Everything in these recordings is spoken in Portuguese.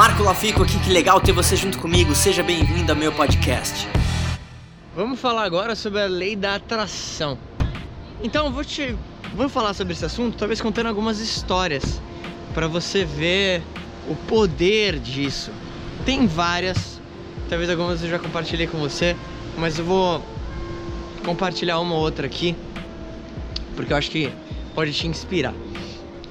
Marco Lafico aqui, que legal ter você junto comigo. Seja bem-vindo ao meu podcast. Vamos falar agora sobre a lei da atração. Então, vou te vou falar sobre esse assunto, talvez contando algumas histórias para você ver o poder disso. Tem várias, talvez algumas eu já compartilhei com você, mas eu vou compartilhar uma ou outra aqui, porque eu acho que pode te inspirar.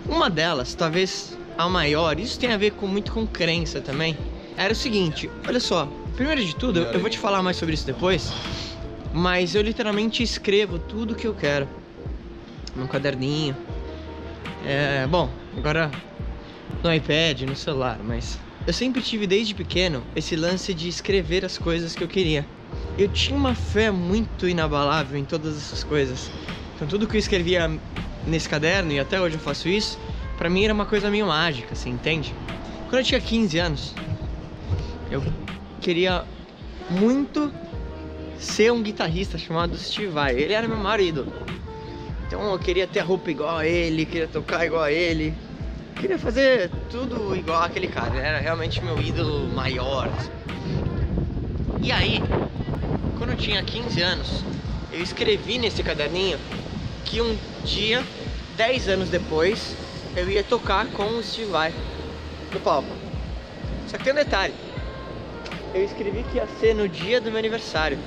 Uma delas, talvez a maior, isso tem a ver com muito com crença também. Era o seguinte, olha só, primeiro de tudo, eu vou te falar mais sobre isso depois, mas eu literalmente escrevo tudo que eu quero num caderninho. É, bom, agora no iPad, no celular, mas eu sempre tive desde pequeno esse lance de escrever as coisas que eu queria. Eu tinha uma fé muito inabalável em todas essas coisas. Então tudo que eu escrevia nesse caderno e até hoje eu faço isso, para mim era uma coisa meio mágica, assim, entende? Quando eu tinha 15 anos, eu queria muito ser um guitarrista chamado Steve Vai. Ele era meu marido. Então eu queria ter a roupa igual a ele, queria tocar igual a ele, queria fazer tudo igual aquele cara. Ele era realmente meu ídolo maior. E aí, quando eu tinha 15 anos, eu escrevi nesse caderninho que um dia, 10 anos depois, eu ia tocar com o Steve Vai no palco. Só que tem um detalhe. Eu escrevi que ia ser no dia do meu aniversário,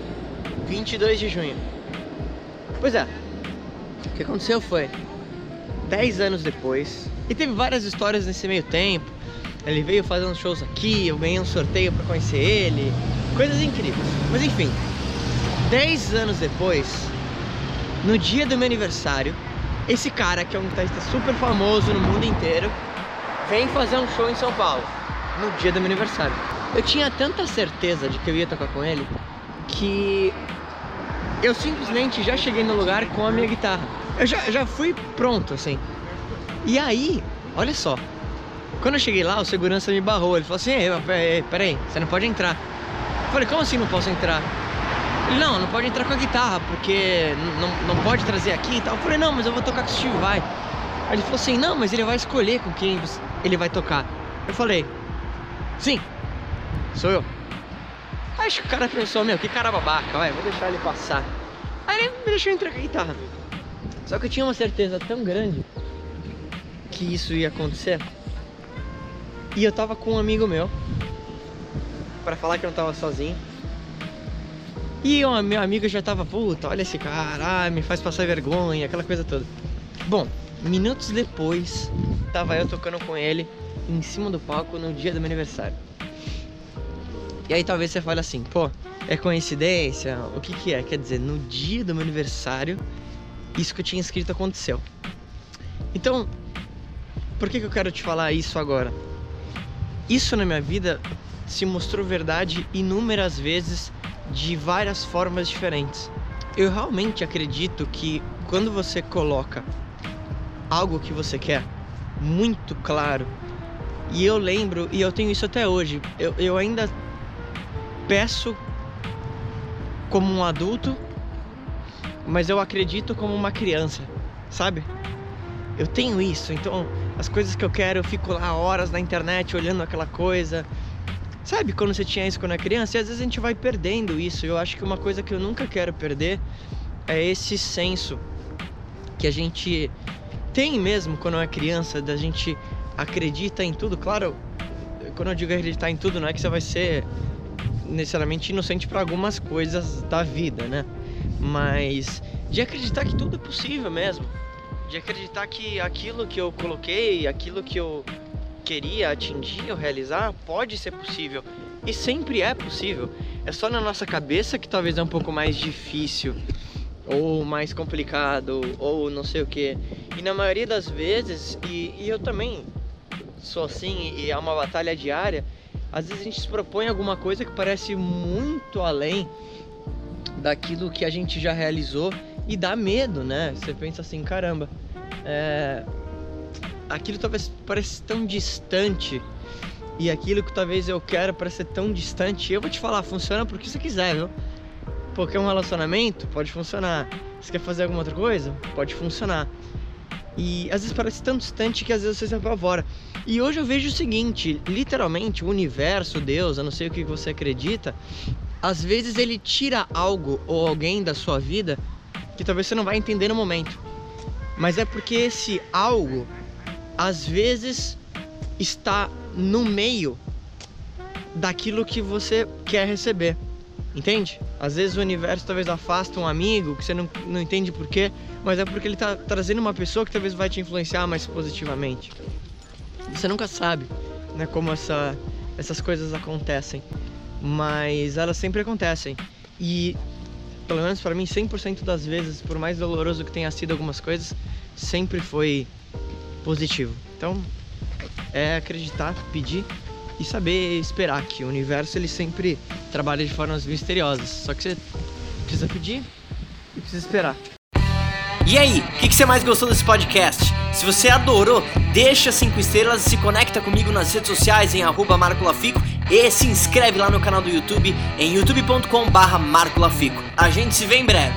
22 de junho. Pois é, o que aconteceu foi, 10 anos depois, e teve várias histórias nesse meio tempo. Ele veio fazer uns shows aqui, eu ganhei um sorteio para conhecer ele, coisas incríveis. Mas enfim, 10 anos depois, no dia do meu aniversário, esse cara, que é um guitarrista super famoso no mundo inteiro, vem fazer um show em São Paulo, no dia do meu aniversário. Eu tinha tanta certeza de que eu ia tocar com ele, que eu simplesmente já cheguei no lugar com a minha guitarra. Eu já, já fui pronto, assim. E aí, olha só. Quando eu cheguei lá, o segurança me barrou. Ele falou assim: peraí, você não pode entrar. Eu falei: como assim não posso entrar? Ele: não, não pode entrar com a guitarra, porque não, não pode trazer aqui e tal. Eu falei: não, mas eu vou tocar com o Steve Vai. Aí ele falou assim: não, mas ele vai escolher com quem ele vai tocar. Eu falei: sim, sou eu. Acho que o cara pensou: meu, que cara babaca, vai, vou deixar ele passar. Aí ele me deixou entrar com a guitarra. Só que eu tinha uma certeza tão grande que isso ia acontecer. E eu tava com um amigo meu para falar que eu não tava sozinho. E o meu amigo já tava, puta, olha esse cara, ah, me faz passar vergonha, aquela coisa toda. Bom, minutos depois, tava eu tocando com ele em cima do palco no dia do meu aniversário. E aí talvez você fale assim, pô, é coincidência? O que que é? Quer dizer, no dia do meu aniversário, isso que eu tinha escrito aconteceu. Então, por que, que eu quero te falar isso agora? Isso na minha vida se mostrou verdade inúmeras vezes de várias formas diferentes. Eu realmente acredito que quando você coloca algo que você quer muito claro, e eu lembro, e eu tenho isso até hoje, eu, eu ainda peço como um adulto mas eu acredito como uma criança, sabe? Eu tenho isso, então as coisas que eu quero, eu fico lá horas na internet olhando aquela coisa. Sabe quando você tinha isso quando era criança? E às vezes a gente vai perdendo isso. Eu acho que uma coisa que eu nunca quero perder é esse senso que a gente tem mesmo quando é criança, da gente acredita em tudo. Claro, quando eu digo acreditar em tudo, não é que você vai ser necessariamente inocente para algumas coisas da vida, né? mas de acreditar que tudo é possível mesmo, de acreditar que aquilo que eu coloquei, aquilo que eu queria atingir ou realizar pode ser possível e sempre é possível. É só na nossa cabeça que talvez é um pouco mais difícil ou mais complicado ou não sei o que. E na maioria das vezes, e, e eu também sou assim e é uma batalha diária. Às vezes a gente se propõe alguma coisa que parece muito além daquilo que a gente já realizou e dá medo, né? Você pensa assim, caramba, é... aquilo talvez pareça tão distante e aquilo que talvez eu quero ser tão distante, eu vou te falar, funciona porque você quiser, viu? Porque um relacionamento pode funcionar. Você quer fazer alguma outra coisa? Pode funcionar. E às vezes parece tão distante que às vezes você se apavora. E hoje eu vejo o seguinte, literalmente o universo, Deus, eu não sei o que você acredita, às vezes ele tira algo ou alguém da sua vida que talvez você não vai entender no momento. Mas é porque esse algo às vezes está no meio daquilo que você quer receber. Entende? Às vezes o universo talvez afasta um amigo que você não, não entende porquê, mas é porque ele está trazendo uma pessoa que talvez vai te influenciar mais positivamente. Você nunca sabe né, como essa, essas coisas acontecem, mas elas sempre acontecem. E, pelo menos para mim, 100% das vezes, por mais doloroso que tenha sido algumas coisas, sempre foi positivo. Então, é acreditar, pedir e saber esperar que o universo ele sempre trabalha de formas misteriosas. Só que você precisa pedir e precisa esperar. E aí, o que, que, você mais gostou desse podcast? Se você adorou, deixa 5 estrelas e se conecta comigo nas redes sociais em arroba Marco Lafico e se inscreve lá no canal do YouTube em youtube.com barra Marco Lafico. A gente se vê em breve.